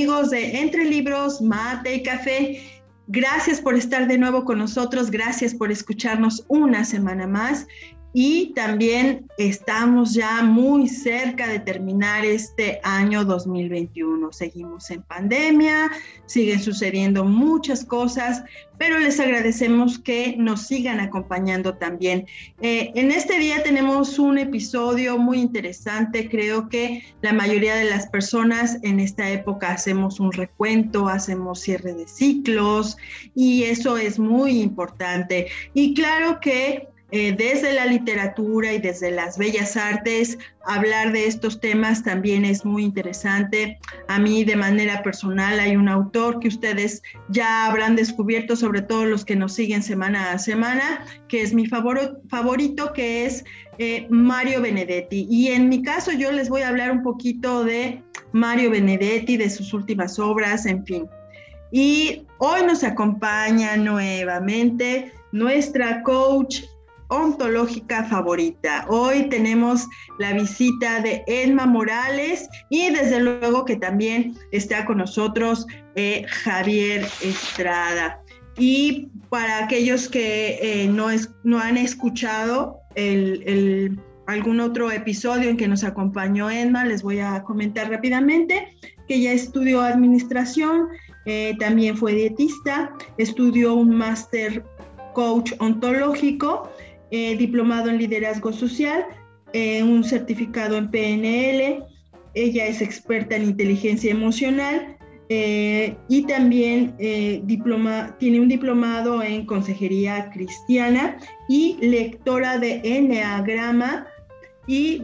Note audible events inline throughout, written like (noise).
Amigos de Entre Libros, Mate y Café? Gracias por estar de nuevo con nosotros, gracias por escucharnos una semana más y también estamos ya muy cerca de terminar este año 2021. Seguimos en pandemia, siguen sucediendo muchas cosas, pero les agradecemos que nos sigan acompañando también. Eh, en este día tenemos un episodio muy interesante. Creo que la mayoría de las personas en esta época hacemos un recuento, hacemos cierre de ciclos y eso es muy importante. Y claro que eh, desde la literatura y desde las bellas artes, hablar de estos temas también es muy interesante. A mí de manera personal hay un autor que ustedes ya habrán descubierto, sobre todo los que nos siguen semana a semana, que es mi favorito, que es eh, Mario Benedetti. Y en mi caso yo les voy a hablar un poquito de Mario Benedetti, de sus últimas obras, en fin. Y hoy nos acompaña nuevamente nuestra coach ontológica favorita. Hoy tenemos la visita de Edma Morales y desde luego que también está con nosotros eh, Javier Estrada. Y para aquellos que eh, no, es, no han escuchado algún otro episodio en que nos acompañó Edma, les voy a comentar rápidamente que ya estudió administración, eh, también fue dietista, estudió un máster coach ontológico eh, diplomado en liderazgo social, eh, un certificado en PNL, ella es experta en inteligencia emocional eh, y también tiene un diplomado en consejería cristiana y lectora de Enneagrama y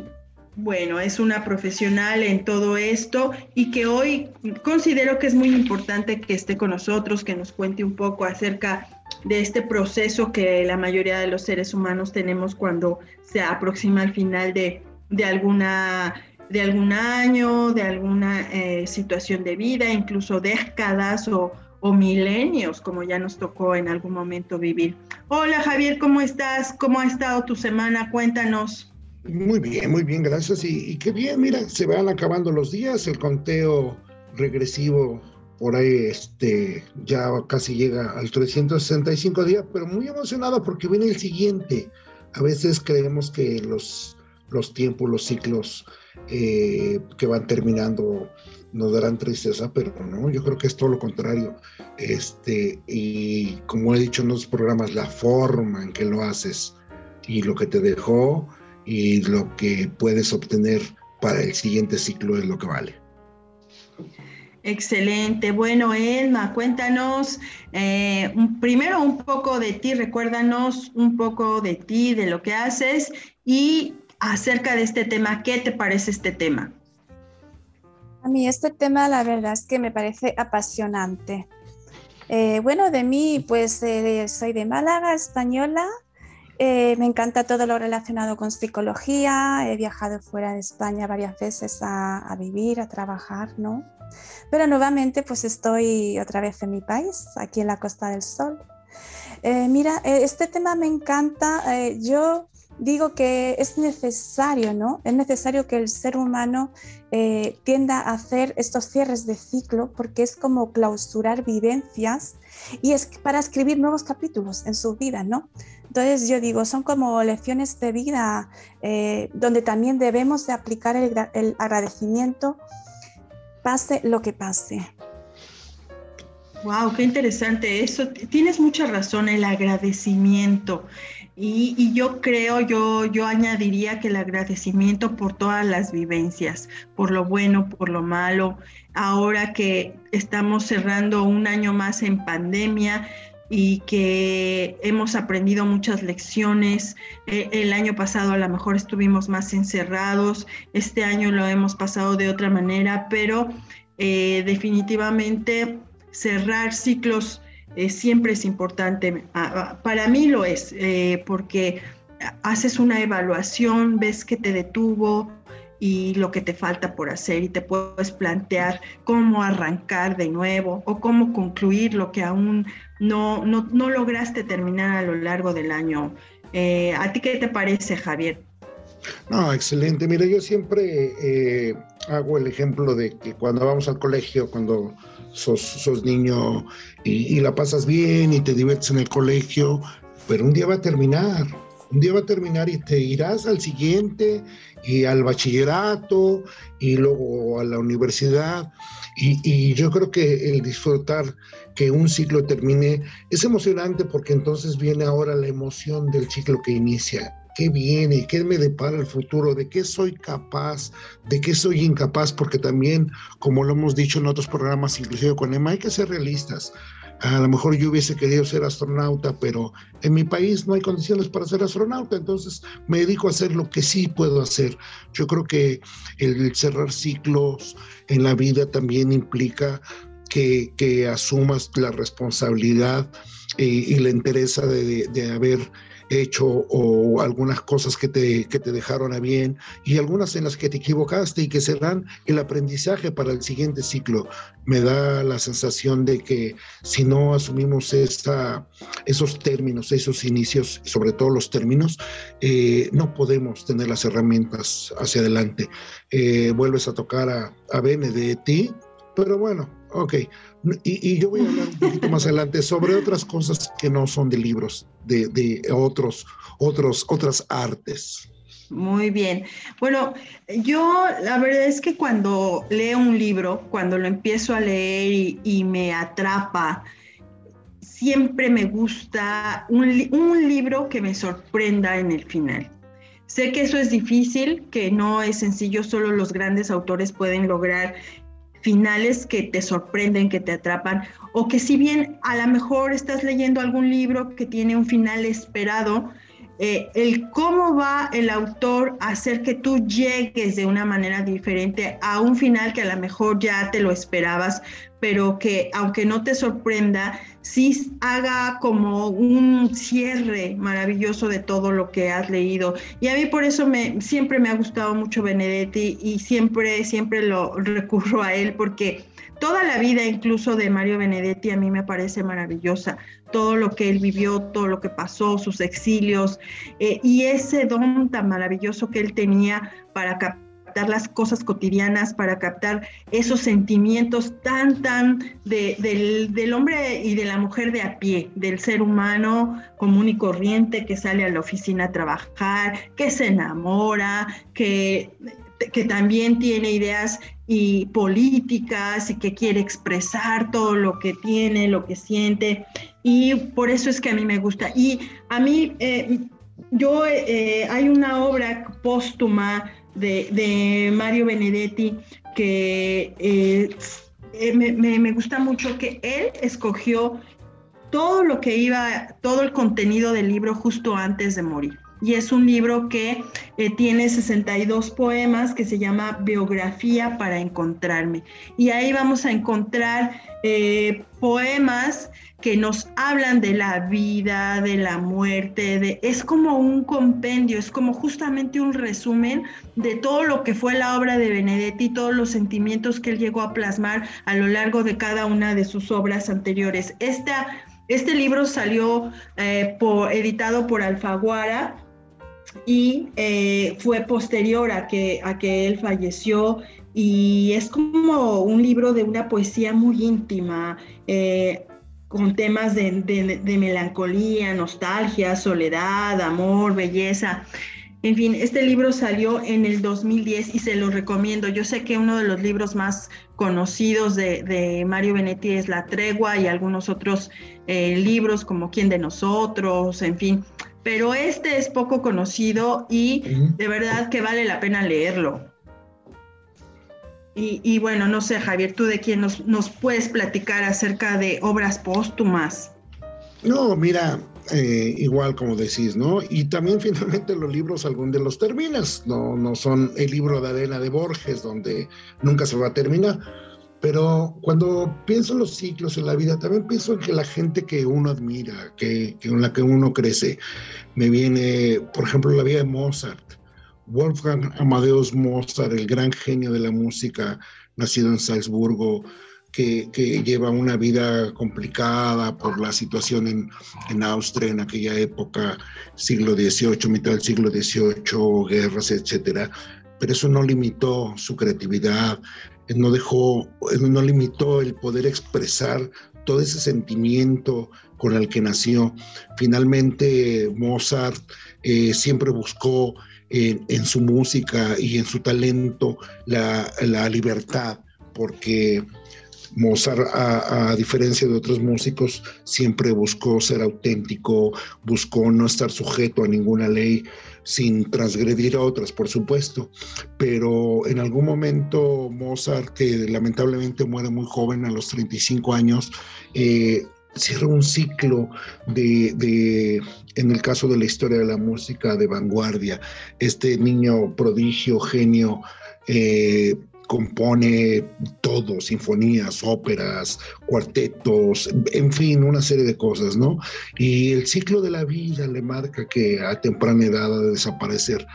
bueno, es una profesional en todo esto y que hoy considero que es muy importante que esté con nosotros, que nos cuente un poco acerca de este proceso que la mayoría de los seres humanos tenemos cuando se aproxima al final de, alguna de algún año, de alguna eh, situación de vida, incluso décadas o, o, milenios, como ya nos tocó en algún momento vivir. Hola Javier, ¿cómo estás? ¿Cómo ha estado tu semana? Cuéntanos. Muy bien, muy bien, gracias. Y, y qué bien, mira, se van acabando los días, el conteo regresivo por ahí este, ya casi llega al 365 días, pero muy emocionado porque viene el siguiente. A veces creemos que los, los tiempos, los ciclos eh, que van terminando nos darán tristeza, pero no, yo creo que es todo lo contrario. Este, y como he dicho en los programas, la forma en que lo haces y lo que te dejó y lo que puedes obtener para el siguiente ciclo es lo que vale. Excelente. Bueno, Elma, cuéntanos eh, primero un poco de ti, recuérdanos un poco de ti, de lo que haces y acerca de este tema, ¿qué te parece este tema? A mí este tema la verdad es que me parece apasionante. Eh, bueno, de mí, pues eh, soy de Málaga, española. Me encanta todo lo relacionado con psicología. He viajado fuera de España varias veces a, vivir, a trabajar, ¿no? Pero nuevamente pues estoy otra vez en mi país, aquí en la Costa del Sol. Eh, mira, eh, este tema me encanta. Eh, yo digo que es necesario, ¿no? Es necesario que el ser humano tienda a hacer estos cierres de ciclo porque es como clausurar vivencias y es para escribir nuevos capítulos en su vida, ¿no? Entonces yo digo, son como lecciones de vida donde también debemos de aplicar el agradecimiento pase lo que pase. Wow, qué interesante eso. Tienes mucha razón, el agradecimiento. Y, yo creo, yo, yo añadiría que el agradecimiento por todas las vivencias, por lo bueno, por lo malo. Ahora que estamos cerrando un año más en pandemia, y que hemos aprendido muchas lecciones. Eh, el año pasado a lo mejor estuvimos más encerrados, este año lo hemos pasado de otra manera, pero eh, definitivamente cerrar ciclos eh, siempre es importante. Para mí lo es, porque haces una evaluación, ves que te detuvo, y lo que te falta por hacer y te puedes plantear cómo arrancar de nuevo o cómo concluir lo que aún no, no, lograste terminar a lo largo del año. Eh, ¿A ti qué te parece, Javier? No, excelente. Mira, yo siempre eh, hago el ejemplo de que cuando vamos al colegio, cuando sos, sos niño y, y, la pasas bien y te diviertes en el colegio, pero un día va a terminar. Un día va a terminar y te irás al siguiente y al bachillerato y luego a la universidad. Y, yo creo que el disfrutar que un ciclo termine es emocionante porque entonces viene ahora la emoción del ciclo que inicia. ¿Qué viene? ¿Qué me depara el futuro? ¿De qué soy capaz? ¿De qué soy incapaz? Porque también, como lo hemos dicho en otros programas, inclusive con Emma, hay que ser realistas. A lo mejor yo hubiese querido ser astronauta, pero en mi país no hay condiciones para ser astronauta, entonces me dedico a hacer lo que sí puedo hacer. Yo creo que el cerrar ciclos en la vida también implica que, asumas la responsabilidad eh, y, la interés de, de haber hecho o algunas cosas que te, que te dejaron a bien y algunas en las que te equivocaste y que serán el aprendizaje para el siguiente ciclo. Me da la sensación de que si no asumimos esta, esos términos, esos inicios, sobre todo los términos, eh, no podemos tener las herramientas hacia adelante. Eh, vuelves a tocar a, a Benedetti, pero bueno, ok. Y, yo voy a hablar un poquito más adelante sobre otras cosas que no son de libros, de, otros, otros, otras artes. Muy bien. Bueno, yo la verdad es que cuando leo un libro, cuando lo empiezo a leer y, me atrapa, siempre me gusta un, libro que me sorprenda en el final. Sé que eso es difícil, que no es sencillo, solo los grandes autores pueden lograr finales que te sorprenden, que te atrapan, o que si bien a lo mejor estás leyendo algún libro que tiene un final esperado, eh, el cómo va el autor a hacer que tú llegues de una manera diferente a un final que a lo mejor ya te lo esperabas, pero que aunque no te sorprenda, sí haga como un cierre maravilloso de todo lo que has leído. Y a mí por eso me, siempre me ha gustado mucho Benedetti y siempre, siempre lo (laughs) recurro a él porque toda la vida incluso de Mario Benedetti a mí me parece maravillosa. Todo lo que él vivió, todo lo que pasó, sus exilios eh, y ese don tan maravilloso que él tenía para captar las cosas cotidianas, para captar esos sentimientos tan, tan del, del, hombre y de la mujer de a pie, del ser humano común y corriente que sale a la oficina a trabajar, que se enamora, que que también tiene ideas y políticas y que quiere expresar todo lo que tiene, lo que siente. Y por eso es que a mí me gusta. Y a mí, eh, yo, eh, hay una obra póstuma de, Mario Benedetti que eh, eh, me, gusta mucho que él escogió todo lo que iba, todo el contenido del libro justo antes de morir. Y es un libro que eh, tiene 62 poemas que se llama Biografía para Encontrarme. Y ahí vamos a encontrar poemas que nos hablan de la vida, de la muerte, de, es como un compendio, es como justamente un resumen de todo lo que fue la obra de Benedetti, todos los sentimientos que él llegó a plasmar a lo largo de cada una de sus obras anteriores. Esta, este libro salió eh, editado por Alfaguara y eh, fue posterior a que, a que él falleció y es como un libro de una poesía muy íntima. Eh, con temas de, melancolía, nostalgia, soledad, amor, belleza. En fin, este libro salió en el 2010 y se lo recomiendo. Yo sé que uno de los libros más conocidos de, Mario Benetti es La Tregua y algunos otros eh, libros como Quién de nosotros, en fin. Pero este es poco conocido y de verdad que vale la pena leerlo. Y, bueno, no sé, Javier, ¿tú de quién nos, nos puedes platicar acerca de obras póstumas? No, mira, eh, igual como decís, ¿no? Y también (laughs) finalmente los libros algún de los terminas, no, no son el libro de arena de Borges donde nunca se va a terminar, pero cuando pienso en los ciclos en la vida, también pienso en que la gente que uno admira, que, que en la que uno crece, me viene, por ejemplo, la vida de Mozart. Wolfgang Amadeus Mozart, el gran genio de la música, nacido en Salzburgo, que, lleva una vida complicada por la situación en, en, Austria en aquella época, siglo XVIII, mitad del siglo XVIII, guerras, etcétera. Pero eso no limitó su creatividad, no dejó, no limitó el poder expresar todo ese sentimiento con el que nació. Finalmente, Mozart eh, siempre buscó en, su música y en su talento la, la libertad, porque Mozart, a, diferencia de otros músicos, siempre buscó ser auténtico, buscó no estar sujeto a ninguna ley sin transgredir a otras, por supuesto. Pero en algún momento Mozart, que lamentablemente muere muy joven, a los 35 años, eh, cierra un ciclo de, en el caso de la historia de la música, de vanguardia. Este niño prodigio, genio, eh, compone todo, sinfonías, óperas, cuartetos, en fin, una serie de cosas, ¿no? Y el ciclo de la vida le marca que a temprana edad ha de desaparecer.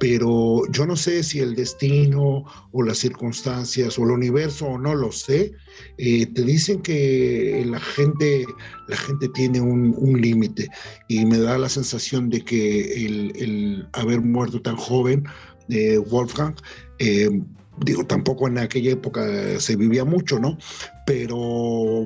Pero yo no sé si el destino o las circunstancias o el universo o no lo sé, eh, te dicen que la gente, la gente tiene un, límite y me da la sensación de que el, haber muerto tan joven, de Wolfgang, eh, digo, tampoco en aquella época se vivía mucho, ¿no? Pero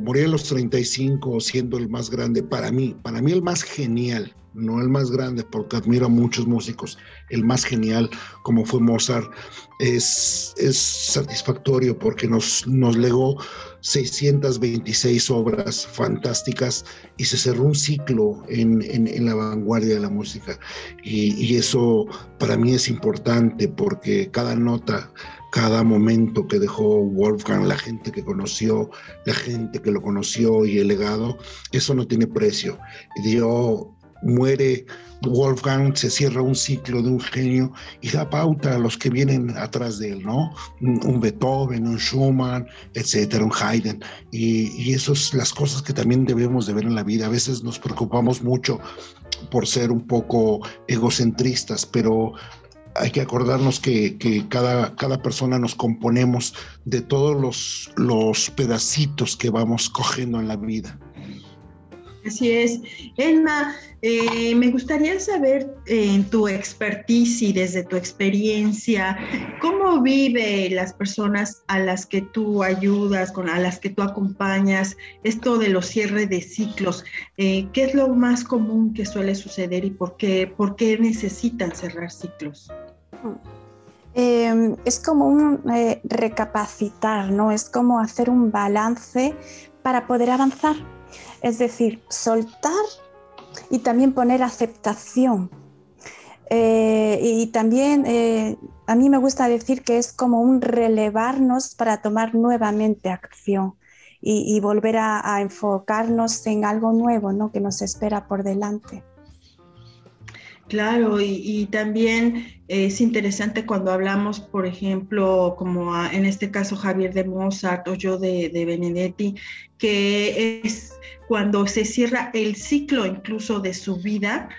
morir a los 35 siendo el más grande, para mí, para mí el más genial, no el más grande, porque admiro a muchos músicos, el más genial como fue Mozart, es, es satisfactorio porque nos, nos legó 626 obras fantásticas y se cerró un ciclo en, en, la vanguardia de la música. Y, y eso para mí es importante porque cada nota cada momento que dejó Wolfgang, la gente que conoció, la gente que lo conoció y el legado, eso no tiene precio. Dio, muere Wolfgang, se cierra un ciclo de un genio y da pauta a los que vienen atrás de él, ¿no? Un, Beethoven, un Schumann, etcétera, un Haydn. Y, y eso es las cosas que también debemos de ver en la vida. A veces nos preocupamos mucho por ser un poco egocentristas, pero hay que acordarnos que, cada, cada, persona nos componemos de todos los, los pedacitos que vamos cogiendo en la vida. Así es. Emma, eh, me gustaría saber en tu expertise y desde tu experiencia, ¿cómo vive las personas a las que tú ayudas, a las que tú acompañas, esto de los cierres de ciclos? Eh, ¿Qué es lo más común que suele suceder y por qué, por qué necesitan cerrar ciclos? Em, es como un eh, recapacitar, ¿no? Es como hacer un balance para poder avanzar. Es decir, soltar y también poner aceptación. Eh, y también eh, a mí me gusta decir que es como un relevarnos para tomar nuevamente acción y, volver a, a, enfocarnos en algo nuevo ¿no? que nos espera por delante. Claro, y, también es interesante cuando hablamos, por ejemplo, como en este caso Javier de Mozart o yo de, de, Benedetti, que es cuando se cierra el ciclo incluso de su vida,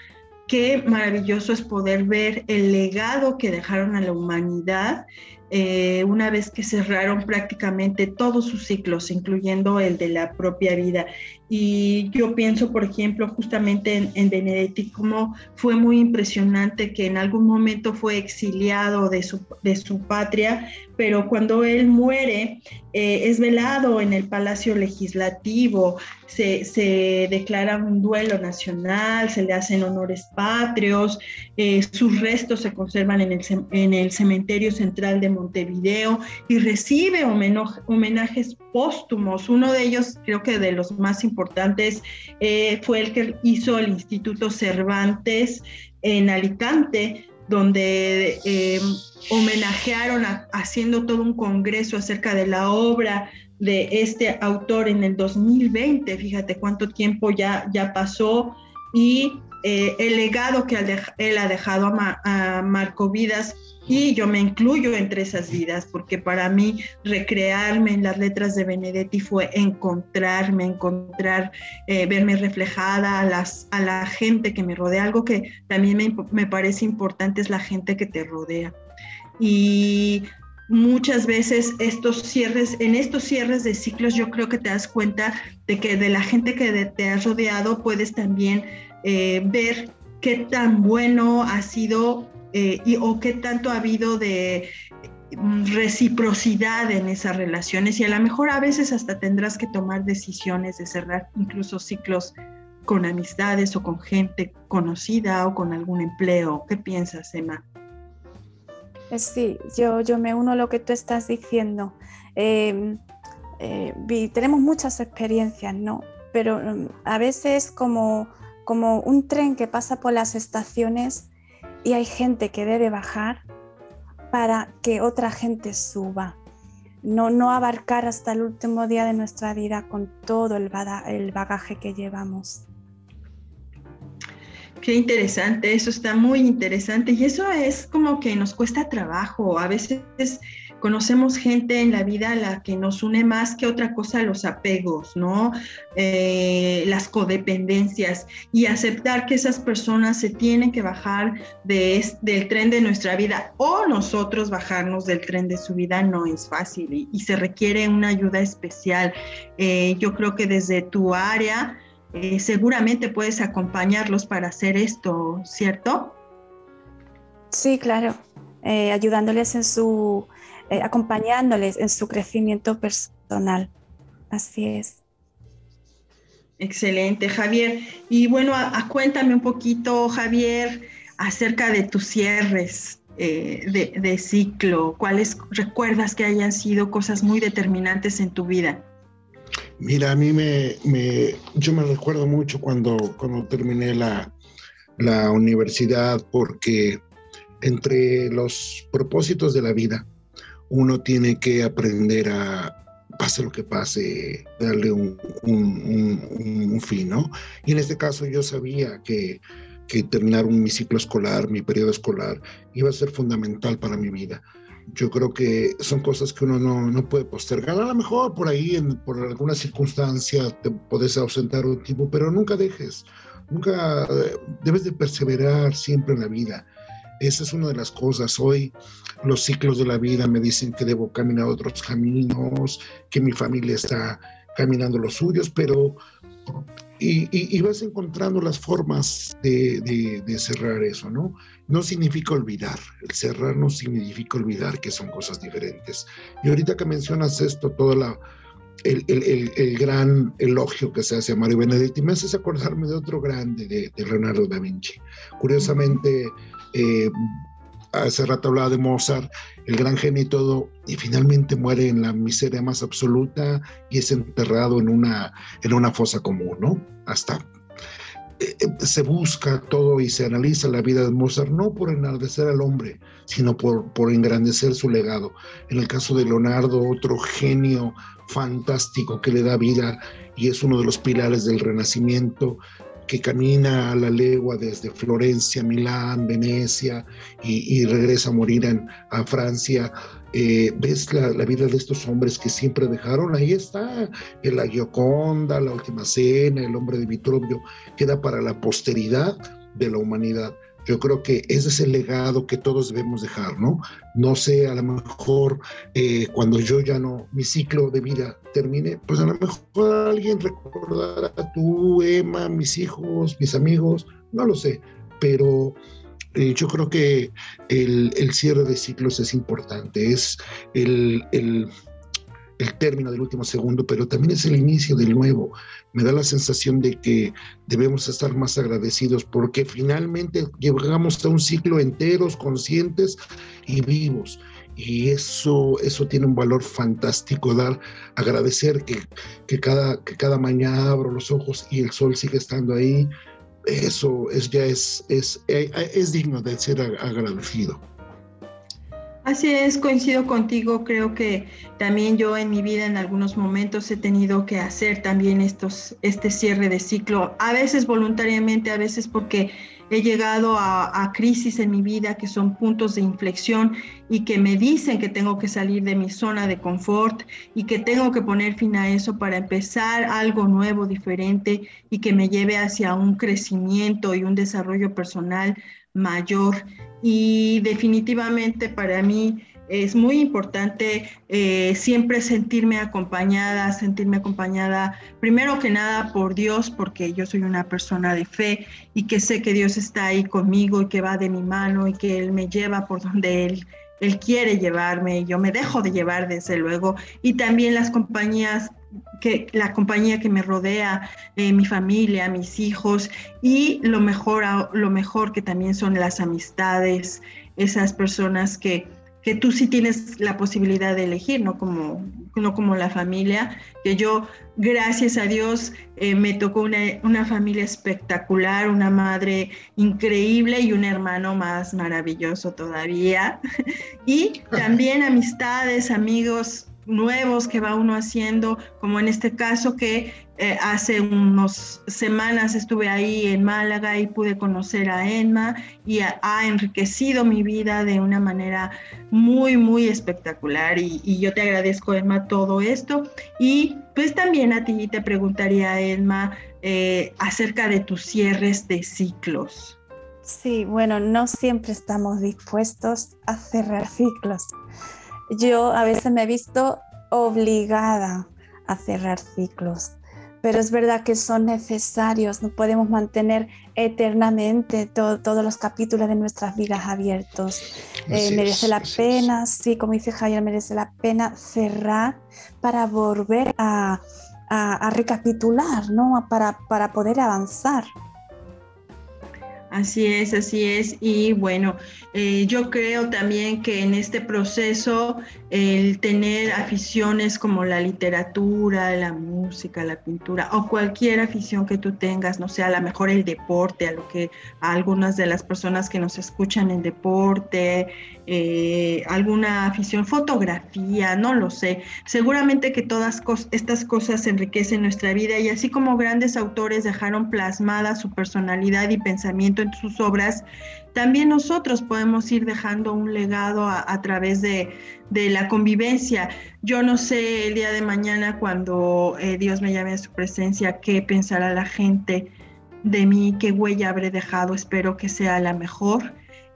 qué maravilloso es poder ver el legado que dejaron a la humanidad eh, una vez que cerraron prácticamente todos sus ciclos, incluyendo el de la propia vida. Y yo pienso, por ejemplo, justamente en, en Benedetti, como fue muy impresionante que en algún momento fue exiliado de su patria pero cuando él muere eh, es velado en el Palacio Legislativo, se, declara un duelo nacional, se le hacen honores patrios, eh, sus restos se conservan en el, en el, Cementerio Central de Montevideo y recibe homenajes póstumos. Uno de ellos, creo que de los más importantes, eh, fue el que hizo el Instituto Cervantes en Alicante, donde eh, homenajearon haciendo todo un congreso acerca de la obra de este autor en el 2020, fíjate cuánto tiempo ya, ya pasó, y eh, el legado que él ha dejado a, Marco Vidas y yo me incluyo entre esas vidas, porque para mí recrearme en las letras de Benedetti fue encontrarme, encontrar, eh, verme reflejada a, a la gente que me rodea. Algo que también me, me parece importante es la gente que te rodea. Y muchas veces estos cierres, en estos cierres de ciclos, yo creo que te das cuenta de que de la gente que te has rodeado puedes también eh, ver qué tan bueno ha sido eh, y, o qué tanto ha habido de mm, reciprocidad en esas relaciones y a lo mejor a veces hasta tendrás que tomar decisiones de cerrar incluso ciclos con amistades o con gente conocida o con algún empleo. ¿Qué piensas, Emma? Eh, sí, yo, yo me uno a lo que tú estás diciendo. Em, eh, tenemos muchas experiencias, ¿no? Pero mm, a veces como, como un tren que pasa por las estaciones y hay gente que debe bajar para que otra gente suba. No, no abarcar hasta el último día de nuestra vida con todo el, el bagaje que llevamos. Qué interesante, eso está muy interesante y eso es como que nos cuesta trabajo. A veces conocemos gente en la vida a la que nos une más que otra cosa los apegos, ¿no? Eh, las codependencias y aceptar que esas personas se tienen que bajar de, del tren de nuestra vida o nosotros bajarnos del tren de su vida no es fácil y, se requiere una ayuda especial. Eh, yo creo que desde tu área eh, seguramente puedes acompañarlos para hacer esto, ¿cierto? Sí, claro. ayudándoles en su eh, acompañándoles en su crecimiento personal. Así es. Excelente, Javier. Y bueno, cuéntame un poquito, Javier, acerca de tus cierres eh, de, ciclo. ¿Cuáles recuerdas que hayan sido cosas muy determinantes en tu vida? Mira, a mí me, yo me recuerdo mucho cuando, cuando terminé la, la universidad porque entre los propósitos de la vida uno tiene que aprender a, pase lo que pase, darle un, fin, ¿no? Y en este caso yo sabía que, terminar mi ciclo escolar, mi periodo escolar, iba a ser fundamental para mi vida. Yo creo que son cosas que uno no, puede postergar. A lo mejor por ahí, por alguna circunstancia, te puedes ausentar un tiempo, pero nunca dejes, nunca eh, debes de perseverar siempre en la vida. Esa es una de las cosas. Hoy los ciclos de la vida me dicen que debo caminar otros caminos, que mi familia está caminando los suyos, pero y, vas encontrando las formas de, cerrar eso, ¿no? No significa olvidar, el cerrar no significa olvidar que son cosas diferentes. Y ahorita que mencionas esto, todo la, el, el, gran elogio que se hace a Mario Benedetti, me haces acordarme de otro grande, de, de Leonardo da Vinci. Curiosamente, eh, hace rato hablaba de Mozart, el gran genio y todo, y finalmente muere en la miseria más absoluta y es enterrado en una, en una fosa común, ¿no? Hasta eh, eh, se busca todo y se analiza la vida de Mozart no por enaltecer al hombre, sino por, por engrandecer su legado. En el caso de Leonardo, otro genio fantástico que le da vida y es uno de los pilares del Renacimiento, que camina a la legua desde Florencia, Milán, Venecia y, regresa a morir en, a Francia. Eh, ves la, vida de estos hombres que siempre dejaron, ahí está, la Gioconda, la Última Cena, el hombre de Vitruvio, queda para la posteridad de la humanidad. Yo creo que ese es el legado que todos debemos dejar, ¿no? No sé, a lo mejor eh, cuando yo ya no, mi ciclo de vida termine, pues a lo mejor alguien recordará a tú, Emma, mis hijos, mis amigos, no lo sé, pero Eh, yo creo que el, cierre de ciclos es importante, es el, el, término del último segundo, pero también es el inicio del nuevo. Me da la sensación de que debemos estar más agradecidos porque finalmente llegamos a un ciclo enteros, conscientes y vivos y eso, eso tiene un valor fantástico, dar, agradecer que, que, cada, que cada mañana abro los ojos y el sol sigue estando ahí, eso es, ya es, es, eh, es digno de ser agradecido. Así es, coincido contigo, creo que también yo en mi vida en algunos momentos he tenido que hacer también estos, este cierre de ciclo, a veces voluntariamente, a veces porque he llegado a, crisis en mi vida que son puntos de inflexión y que me dicen que tengo que salir de mi zona de confort y que tengo que poner fin a eso para empezar algo nuevo, diferente y que me lleve hacia un crecimiento y un desarrollo personal mayor. Y definitivamente para mí es muy importante eh, siempre sentirme acompañada, sentirme acompañada primero que nada por Dios, porque yo soy una persona de fe y que sé que Dios está ahí conmigo y que va de mi mano y que Él me lleva por donde Él, él quiere llevarme yo me dejo de llevar desde luego. Y también las compañías que la compañía que me rodea, eh, mi familia, mis hijos y lo mejor, lo mejor que también son las amistades, esas personas que, que tú sí tienes la posibilidad de elegir, no como, no como la familia, que yo, gracias a Dios, eh, me tocó una, una, familia espectacular, una madre increíble y un hermano más maravilloso todavía. (laughs) y también amistades, amigos nuevos que va uno haciendo, como en este caso que eh, hace unas semanas estuve ahí en Málaga y pude conocer a Enma y ha, enriquecido mi vida de una manera muy, muy espectacular y, yo te agradezco, Enma, todo esto. Y pues también a ti te preguntaría, Enma, eh, acerca de tus cierres de ciclos. Sí, bueno, no siempre estamos dispuestos a cerrar ciclos yo a veces me he visto obligada a cerrar ciclos, pero es verdad que son necesarios, no podemos mantener eternamente todos los capítulos de nuestras vidas abiertos. Eh, merece la pena, sí, como dice Javier, merece la pena cerrar para volver a, recapitular, ¿no? para, para poder avanzar. Así es, así es. Y bueno, eh, yo creo también que en este proceso el tener aficiones como la literatura, la música, la pintura o cualquier afición que tú tengas, no sé, a lo mejor el deporte, a lo que algunas de las personas que nos escuchan en deporte, eh, alguna afición, fotografía, no lo sé. Seguramente que todas estas cosas enriquecen nuestra vida y así como grandes autores dejaron plasmada su personalidad y pensamiento en sus obras, también nosotros podemos ir dejando un legado a, través de, la convivencia. Yo no sé el día de mañana cuando eh, Dios me llame a su presencia, qué pensará la gente de mí, qué huella habré dejado, espero que sea la mejor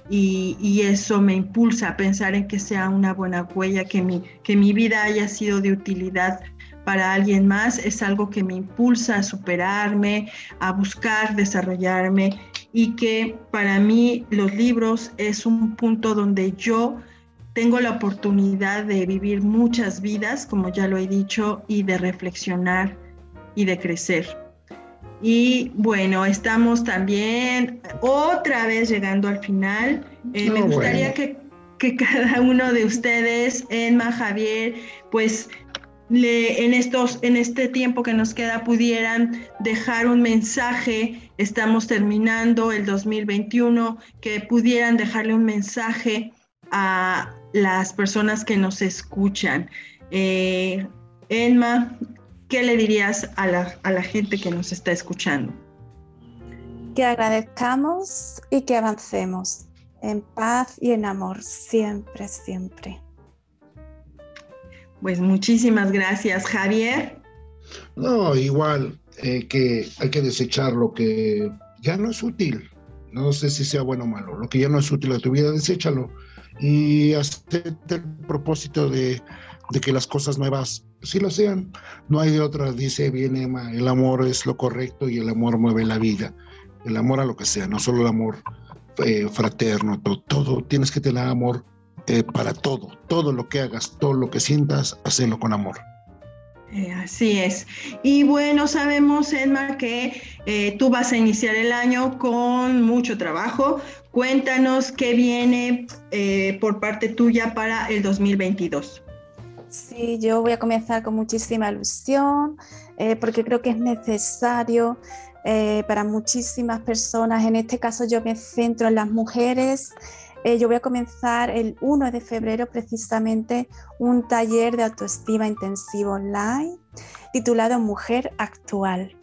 y, eso me impulsa a pensar en que sea una buena huella, que mi, que mi vida haya sido de utilidad para alguien más, es algo que me impulsa a superarme, a buscar desarrollarme y que para mí los libros es un punto donde yo tengo la oportunidad de vivir muchas vidas, como ya lo he dicho, y de reflexionar y de crecer. Y bueno, estamos también otra vez llegando al final. Eh, me gustaría que, cada uno de ustedes, Emma, Javier, pues le, en, estos, en este tiempo que nos queda pudieran dejar un mensaje. Estamos terminando el 2021, que pudieran dejarle un mensaje a las personas que nos escuchan. Eh, Enma, ¿qué le dirías a la, gente que nos está escuchando? Que agradezcamos y que avancemos en paz y en amor, siempre, siempre. Pues muchísimas gracias, Javier. No, igual eh, que hay que desechar lo que ya no es útil. No sé si sea bueno o malo. Lo que ya no es útil a tu vida, deséchalo. Y hazte el propósito de de que las cosas nuevas sí lo sean. No hay de otra, dice bien Emma, el amor es lo correcto y el amor mueve la vida. El amor a lo que sea, no solo el amor eh, fraterno, todo, tienes que tener amor eh, para todo, todo lo que hagas, todo lo que sientas, hacerlo con amor. Eh, así es. Y bueno, sabemos, Edma, que tú vas a iniciar el año con mucho trabajo. Cuéntanos qué viene por parte tuya para el 2022. Sí, yo voy a comenzar con muchísima ilusión, porque creo que es necesario eh, para muchísimas personas. En este caso yo me centro en las mujeres. Eh, yo voy a comenzar el 1 de febrero precisamente un taller de autoestima intensivo online titulado Mujer Actual.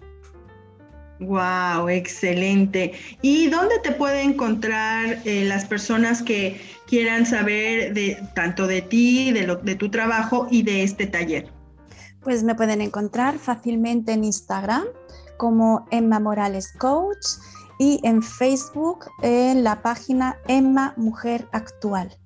Wow, excelente. ¿Y dónde te pueden encontrar eh, las personas que quieran saber tanto de ti, de, de tu trabajo y de este taller? Pues me pueden encontrar fácilmente en Instagram como Emma Morales Coach y en Facebook en la página Emma Mujer Actual.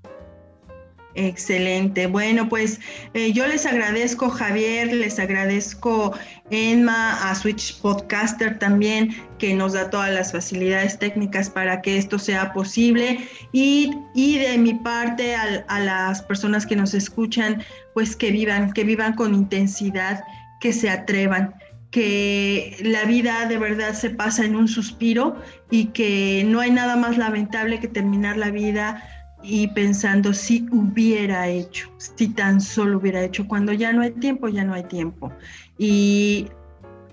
Excelente. Bueno, pues eh, yo les agradezco Javier, les agradezco Emma, a Switch Podcaster también, que nos da todas las facilidades técnicas para que esto sea posible. Y, de mi parte, a, a las personas que nos escuchan, pues que vivan, que vivan con intensidad, que se atrevan que la vida de verdad se pasa en un suspiro y que no hay nada más lamentable que terminar la vida y pensando si hubiera hecho, si tan solo hubiera hecho, cuando ya no hay tiempo, ya no hay tiempo. Y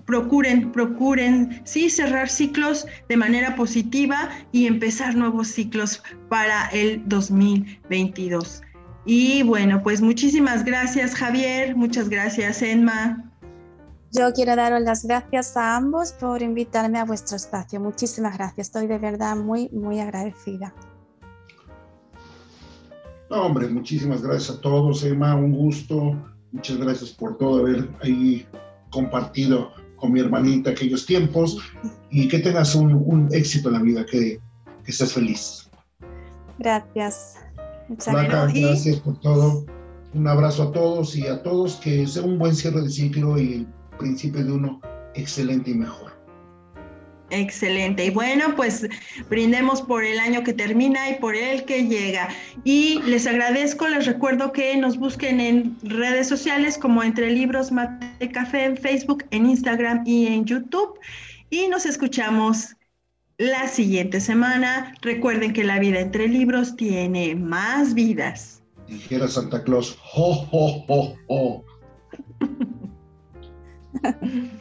procuren, procuren, sí, cerrar ciclos de manera positiva y empezar nuevos ciclos para el 2022. Y bueno, pues muchísimas gracias Javier, muchas gracias Enma. Yo quiero daros las gracias a ambos por invitarme a vuestro espacio. Muchísimas gracias. Estoy de verdad muy, muy agradecida. No, hombre, muchísimas gracias a todos, Emma. Un gusto. Muchas gracias por todo haber ahí compartido con mi hermanita aquellos tiempos y que tengas un, éxito en la vida, que, que estés feliz. Gracias. Muchas gracias. Gracias por todo. Un abrazo a todos y a todos, que sea un buen cierre de ciclo y principio de uno excelente y mejor. Excelente. Y bueno, pues brindemos por el año que termina y por el que llega. Y les agradezco, les recuerdo que nos busquen en redes sociales como Entre Libros Mate Café en Facebook, en Instagram y en YouTube. Y nos escuchamos la siguiente semana. Recuerden que la vida entre libros tiene más vidas. Dijera Santa Claus, ¡ho, ho, ho, ho! (laughs)